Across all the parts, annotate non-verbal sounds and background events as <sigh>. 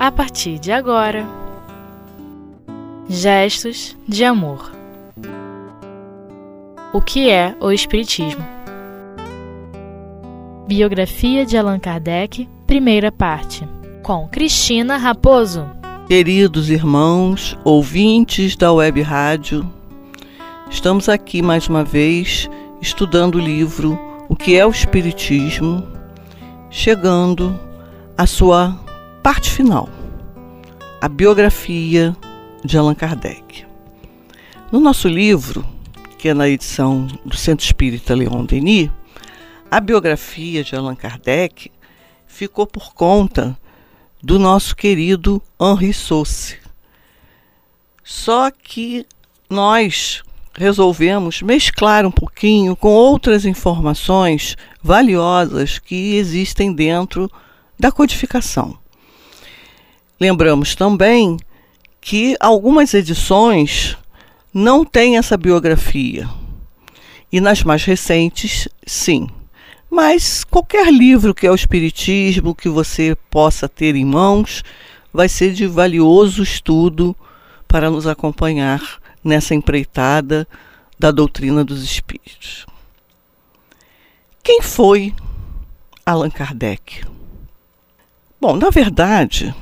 a partir de agora. Gestos de amor. O que é o Espiritismo? Biografia de Allan Kardec, primeira parte, com Cristina Raposo. Queridos irmãos, ouvintes da Web Rádio, estamos aqui mais uma vez estudando o livro O que é o Espiritismo, chegando à sua parte final, a biografia de Allan Kardec. No nosso livro, que é na edição do Centro Espírita Leon Denis, a biografia de Allan Kardec ficou por conta do nosso querido Henri Sauce. Só que nós resolvemos mesclar um pouquinho com outras informações valiosas que existem dentro da codificação. Lembramos também que algumas edições não têm essa biografia. E nas mais recentes, sim. Mas qualquer livro que é o Espiritismo que você possa ter em mãos vai ser de valioso estudo para nos acompanhar nessa empreitada da doutrina dos espíritos. Quem foi Allan Kardec? Bom, na verdade,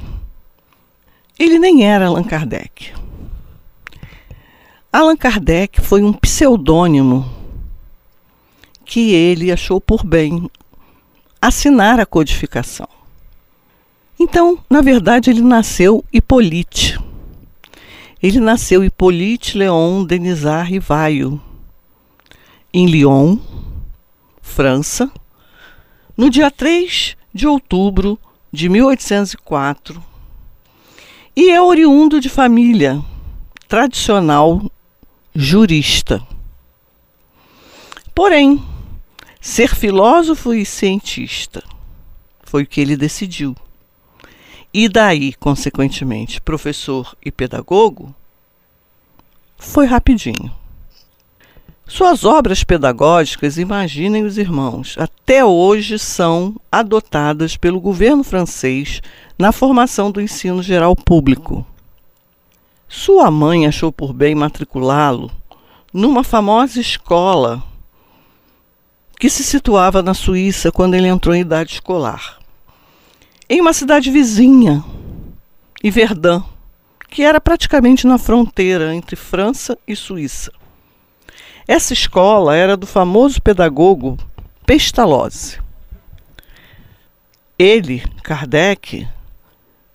ele nem era Allan Kardec. Allan Kardec foi um pseudônimo que ele achou por bem assinar a codificação. Então, na verdade, ele nasceu Hippolyte. Ele nasceu Hippolyte Léon Denisard Rivaio, em Lyon, França, no dia 3 de outubro de 1804. E é oriundo de família tradicional jurista. Porém, Ser filósofo e cientista foi o que ele decidiu. E daí, consequentemente, professor e pedagogo, foi rapidinho. Suas obras pedagógicas, imaginem os irmãos, até hoje são adotadas pelo governo francês na formação do ensino geral público. Sua mãe achou por bem matriculá-lo numa famosa escola que se situava na Suíça quando ele entrou em idade escolar. Em uma cidade vizinha, Verdun, que era praticamente na fronteira entre França e Suíça. Essa escola era do famoso pedagogo Pestalozzi. Ele, Kardec,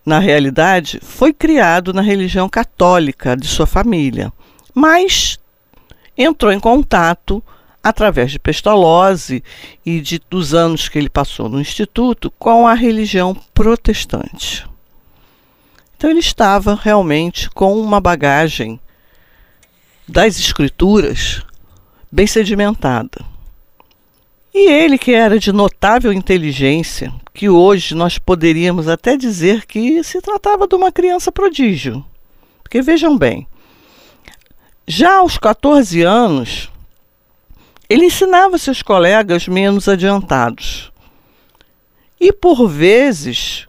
na realidade, foi criado na religião católica de sua família, mas entrou em contato através de Pestalozzi e de, dos anos que ele passou no instituto com a religião protestante. Então ele estava realmente com uma bagagem das escrituras bem sedimentada. E ele, que era de notável inteligência, que hoje nós poderíamos até dizer que se tratava de uma criança prodígio. Porque vejam bem, já aos 14 anos, ele ensinava seus colegas menos adiantados. E, por vezes,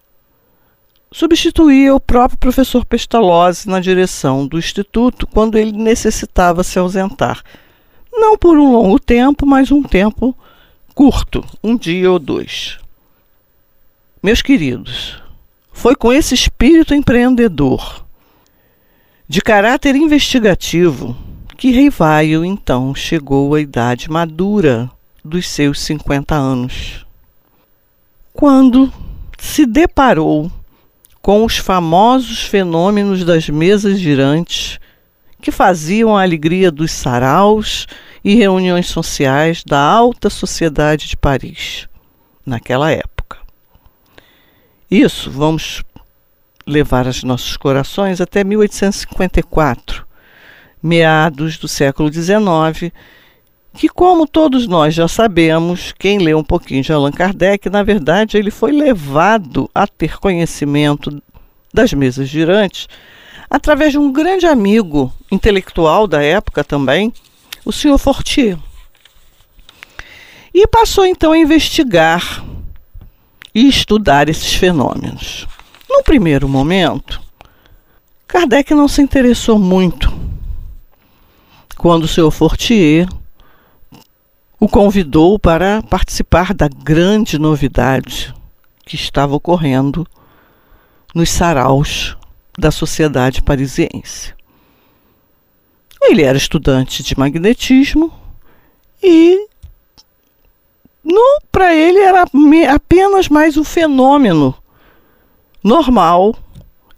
substituía o próprio professor Pestalozzi na direção do instituto quando ele necessitava se ausentar. Não por um longo tempo, mas um tempo curto, um dia ou dois. Meus queridos, foi com esse espírito empreendedor, de caráter investigativo, que Rivaio então chegou à idade madura dos seus 50 anos. Quando se deparou com os famosos fenômenos das mesas girantes que faziam a alegria dos saraus e reuniões sociais da alta sociedade de Paris, naquela época. Isso vamos levar aos nossos corações até 1854, meados do século XIX, que, como todos nós já sabemos, quem lê um pouquinho de Allan Kardec, na verdade, ele foi levado a ter conhecimento das mesas girantes através de um grande amigo intelectual da época também, o senhor Fortier. E passou então a investigar e estudar esses fenômenos. No primeiro momento, Kardec não se interessou muito quando o senhor Fortier o convidou para participar da grande novidade que estava ocorrendo nos saraus da sociedade parisiense. Ele era estudante de magnetismo e para ele era apenas mais um fenômeno normal,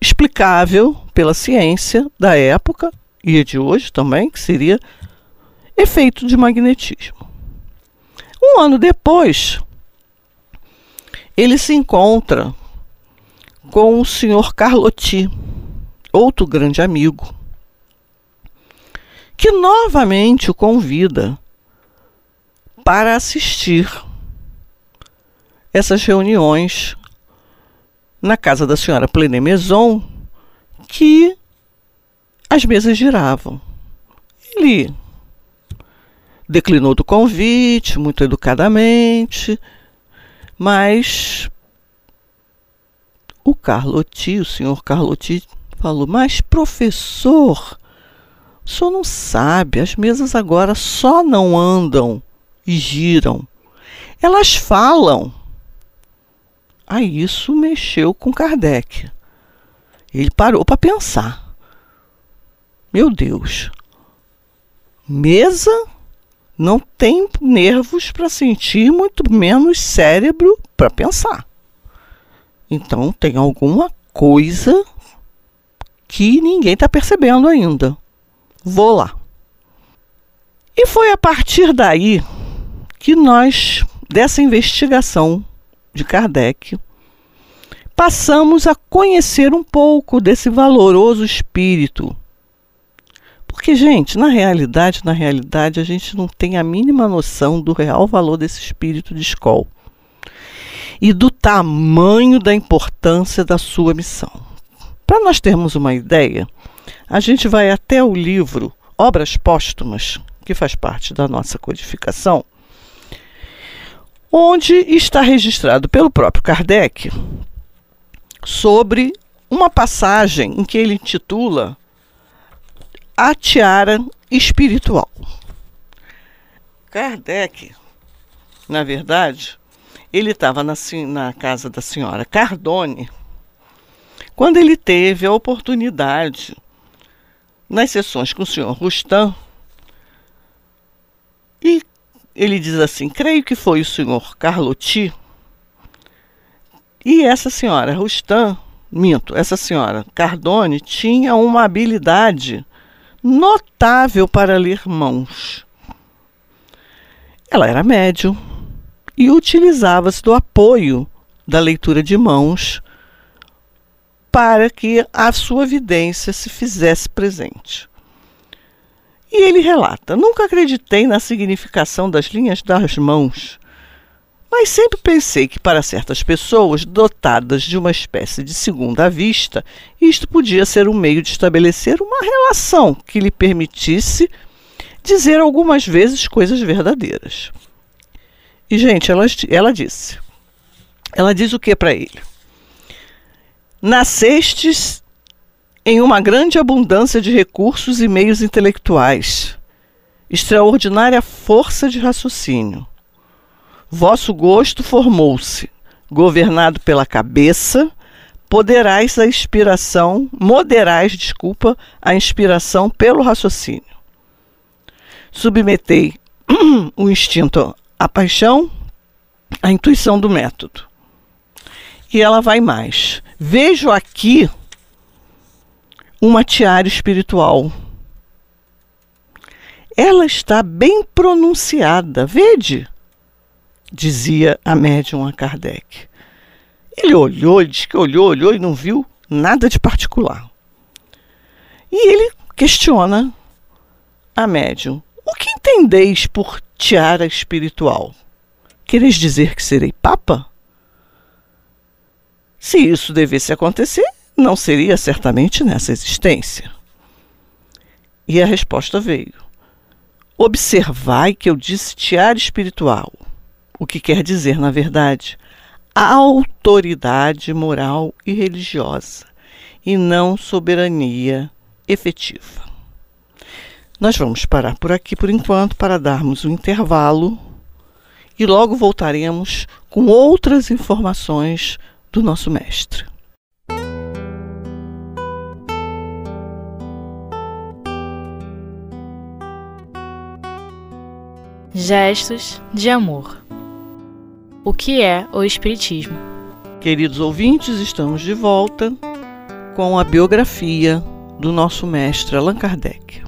explicável pela ciência da época e de hoje também, que seria efeito de magnetismo. Um ano depois, ele se encontra com o senhor Carlotti, outro grande amigo, que novamente o convida para assistir essas reuniões na casa da senhora Plené Maison, que as mesas giravam. Ele declinou do convite, muito educadamente, mas o Carlotti, o senhor Carlotti, falou: Mas, professor, o senhor não sabe, as mesas agora só não andam e giram. Elas falam. Aí isso mexeu com Kardec. Ele parou para pensar. Meu Deus, mesa não tem nervos para sentir, muito menos cérebro para pensar. Então tem alguma coisa que ninguém está percebendo ainda. Vou lá. E foi a partir daí que nós, dessa investigação de Kardec, passamos a conhecer um pouco desse valoroso espírito porque, gente, na realidade, na realidade, a gente não tem a mínima noção do real valor desse espírito de escola e do tamanho da importância da sua missão. Para nós termos uma ideia, a gente vai até o livro Obras Póstumas, que faz parte da nossa codificação, onde está registrado pelo próprio Kardec sobre uma passagem em que ele intitula a tiara espiritual. Kardec, na verdade, ele estava na, na, casa da senhora Cardone quando ele teve a oportunidade, nas sessões com o senhor Rustam, e ele diz assim: creio que foi o senhor Carlotti e essa senhora Rustam, minto, essa senhora Cardone tinha uma habilidade notável para ler mãos. Ela era médium e utilizava-se do apoio da leitura de mãos para que a sua vidência se fizesse presente. E ele relata: Nunca acreditei na significação das linhas das mãos mas sempre pensei que para certas pessoas dotadas de uma espécie de segunda vista, isto podia ser um meio de estabelecer uma relação que lhe permitisse dizer algumas vezes coisas verdadeiras. E, gente, ela, ela disse. Ela diz o que para ele? Nascestes em uma grande abundância de recursos e meios intelectuais, extraordinária força de raciocínio Vosso gosto formou-se, governado pela cabeça, poderais a inspiração, moderais, desculpa, a inspiração pelo raciocínio. Submetei <clears throat> o instinto à paixão, à intuição do método. E ela vai mais. Vejo aqui uma tiara espiritual. Ela está bem pronunciada. Vede? dizia a médium a Kardec. Ele olhou, ele disse que olhou, olhou e não viu nada de particular. E ele questiona a médium: O que entendeis por tiara espiritual? Quereis dizer que serei papa? Se isso devesse acontecer, não seria certamente nessa existência. E a resposta veio: Observai que eu disse tiara espiritual o que quer dizer, na verdade, autoridade moral e religiosa, e não soberania efetiva. Nós vamos parar por aqui por enquanto para darmos um intervalo e logo voltaremos com outras informações do nosso mestre. Gestos de amor. O que é o Espiritismo? Queridos ouvintes, estamos de volta com a biografia do nosso mestre Allan Kardec.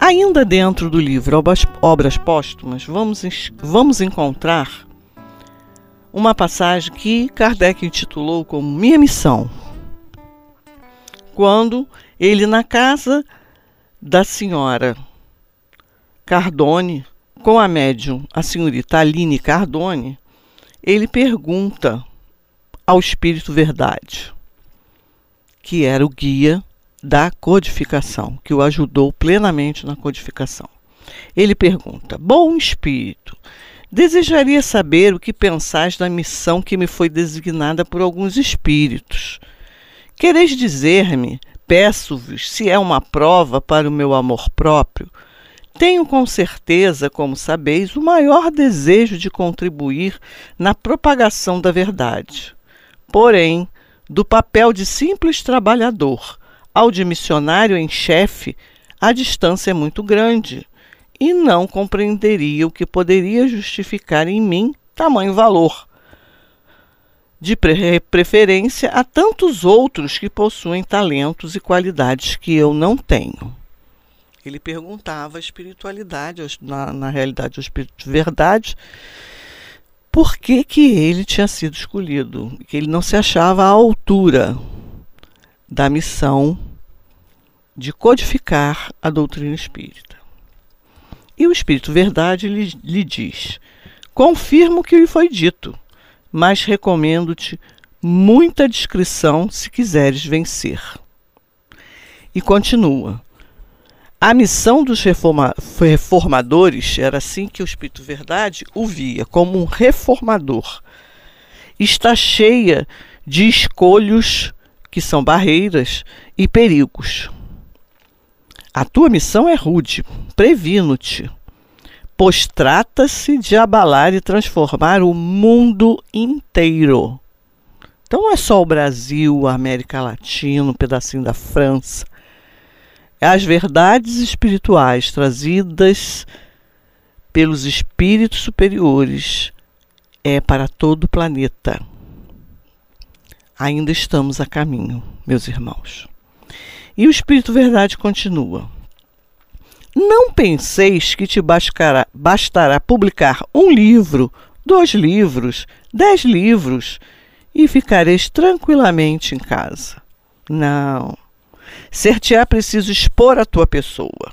Ainda dentro do livro Obras, Obras Póstumas, vamos, vamos encontrar uma passagem que Kardec intitulou como Minha Missão. Quando ele, na casa da senhora Cardone, com a médium, a senhorita Aline Cardone, ele pergunta ao Espírito Verdade, que era o guia da codificação, que o ajudou plenamente na codificação. Ele pergunta: Bom Espírito, desejaria saber o que pensais da missão que me foi designada por alguns espíritos. Quereis dizer-me, peço-vos, se é uma prova para o meu amor próprio? Tenho com certeza, como sabeis, o maior desejo de contribuir na propagação da verdade. Porém, do papel de simples trabalhador ao de missionário em chefe, a distância é muito grande e não compreenderia o que poderia justificar em mim tamanho valor. De preferência a tantos outros que possuem talentos e qualidades que eu não tenho. Ele perguntava a espiritualidade, na, na realidade, o espírito de verdade, por que, que ele tinha sido escolhido, que ele não se achava à altura da missão de codificar a doutrina espírita. E o Espírito Verdade lhe, lhe diz: Confirmo o que lhe foi dito, mas recomendo-te muita discrição se quiseres vencer. E continua: A missão dos reforma reformadores era assim que o Espírito Verdade o via, como um reformador. Está cheia de escolhos que são barreiras e perigos. A tua missão é rude, previno-te, pois trata-se de abalar e transformar o mundo inteiro. Então não é só o Brasil, a América Latina, um pedacinho da França. É as verdades espirituais trazidas pelos espíritos superiores é para todo o planeta ainda estamos a caminho, meus irmãos. E o Espírito Verdade continua. Não penseis que te bastará, bastará publicar um livro, dois livros, dez livros e ficareis tranquilamente em casa. Não. Ser-te-á preciso expor a tua pessoa.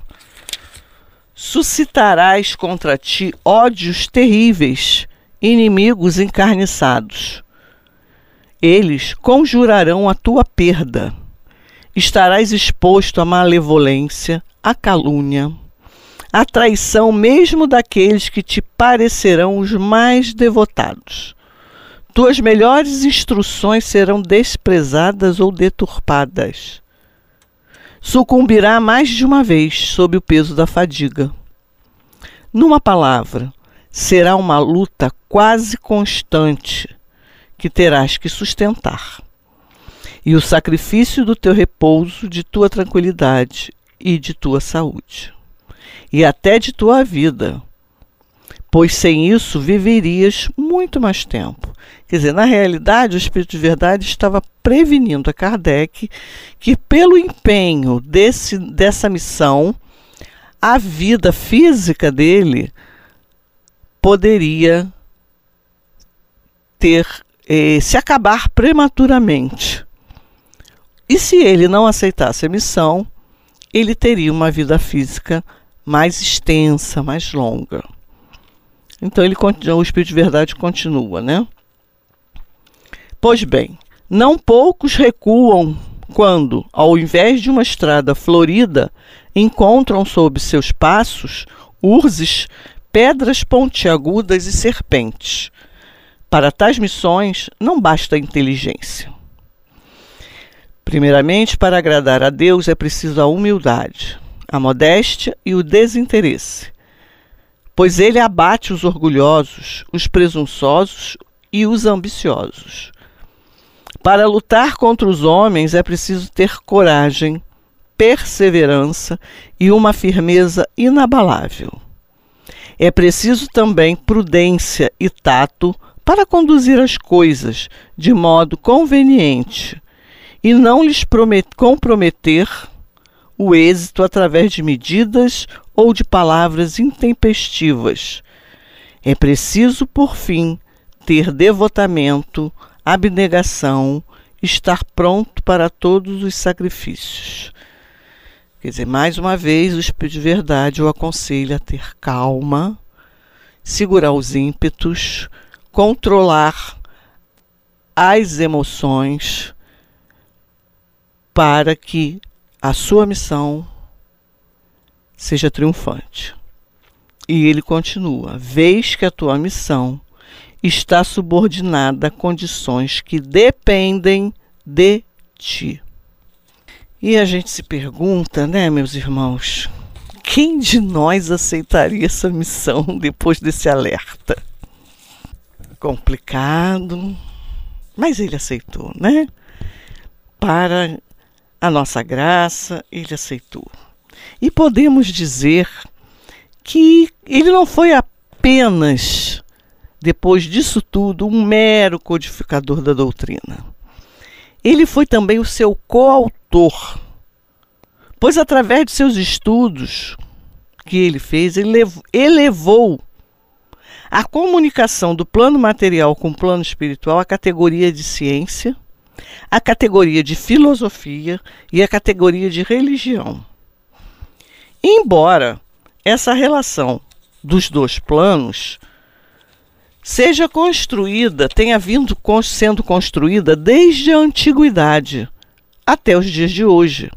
Suscitarás contra ti ódios terríveis, inimigos encarniçados eles conjurarão a tua perda. Estarás exposto à malevolência, à calúnia, à traição mesmo daqueles que te parecerão os mais devotados. Tuas melhores instruções serão desprezadas ou deturpadas. Sucumbirá mais de uma vez sob o peso da fadiga. Numa palavra, será uma luta quase constante que terás que sustentar, e o sacrifício do teu repouso, de tua tranquilidade e de tua saúde, e até de tua vida, pois sem isso viverias muito mais tempo. Quer dizer, na realidade, o Espírito de Verdade estava prevenindo a Kardec que, pelo empenho desse, dessa missão, a vida física dele poderia ter eh, se acabar prematuramente. E se ele não aceitasse a missão, ele teria uma vida física mais extensa, mais longa. Então ele, o Espírito de Verdade continua, né? Pois bem, não poucos recuam quando, ao invés de uma estrada florida, encontram sob seus passos urzes, pedras pontiagudas e serpentes Para tais missões não basta inteligência. Primeiramente, para agradar a Deus é preciso a humildade, a modéstia e o desinteresse, pois ele abate os orgulhosos, os presunçosos e os ambiciosos. Para lutar contra os homens é preciso ter coragem, perseverança e uma firmeza inabalável. É preciso também prudência e tato para conduzir as coisas de modo conveniente e não lhes comprometer o êxito através de medidas ou de palavras intempestivas. É preciso, por fim, ter devotamento, abnegação, estar pronto para todos os sacrifícios. Quer dizer, mais uma vez, o Espírito de Verdade o aconselha a ter calma, segurar os ímpetos, controlar as emoções para que a sua missão seja triunfante. E ele continua: vês que a tua missão está subordinada a condições que dependem de ti. E a gente se pergunta, né, meus irmãos, quem de nós aceitaria essa missão <laughs> depois desse alerta? Complicado, mas ele aceitou, né? Para a nossa graça, ele aceitou. E podemos dizer que ele não foi apenas, depois disso tudo, um mero codificador da doutrina. Ele foi também o seu coautor autor, pois através de seus estudos que ele fez, ele elevou a comunicação do plano material com o plano espiritual à categoria de ciência, à categoria de filosofia e à categoria de religião. Embora essa relação dos dois planos seja construída, tenha vindo sendo construída desde a antiguidade, até os dias de hoje.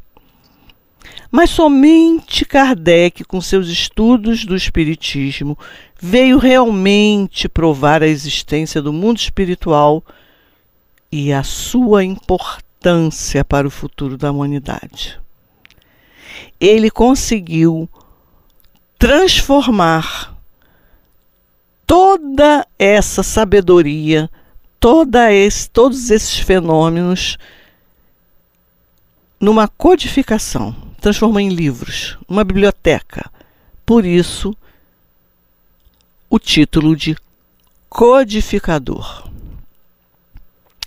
Mas somente Kardec, com seus estudos do Espiritismo, veio realmente provar a existência do mundo espiritual e a sua importância para o futuro da humanidade. Ele conseguiu transformar toda essa sabedoria, toda esse, todos esses fenômenos numa codificação, transformou em livros, uma biblioteca. Por isso, o título de codificador.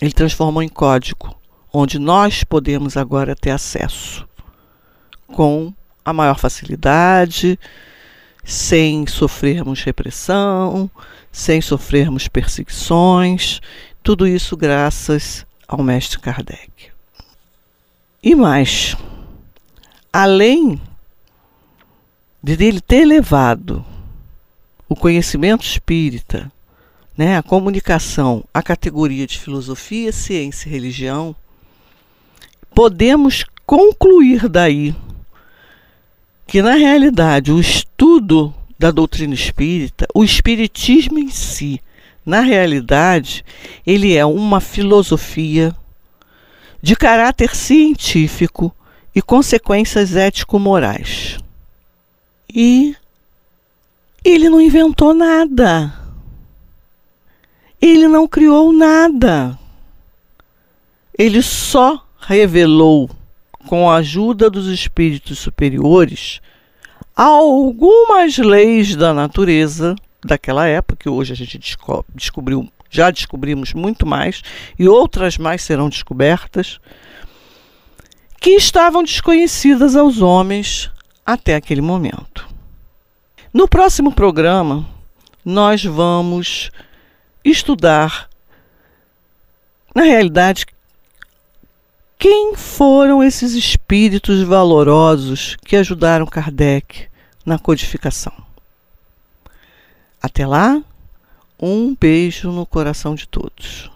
Ele transformou em código, onde nós podemos agora ter acesso com a maior facilidade, sem sofrermos repressão, sem sofrermos perseguições, tudo isso graças ao mestre Kardec. E mais, além de ele ter levado o conhecimento espírita, né, a comunicação à categoria de filosofia, ciência e religião, podemos concluir daí que, na realidade, o estudo da doutrina espírita, o espiritismo em si, na realidade, ele é uma filosofia de caráter científico e consequências ético-morais. E ele não inventou nada. Ele não criou nada. Ele só revelou, com a ajuda dos espíritos superiores, algumas leis da natureza daquela época, que hoje a gente descobriu já descobrimos muito mais e outras mais serão descobertas, que estavam desconhecidas aos homens até aquele momento. No próximo programa, nós vamos estudar, na realidade, quem foram esses espíritos valorosos que ajudaram Kardec na codificação. Até lá, um beijo no coração de todos.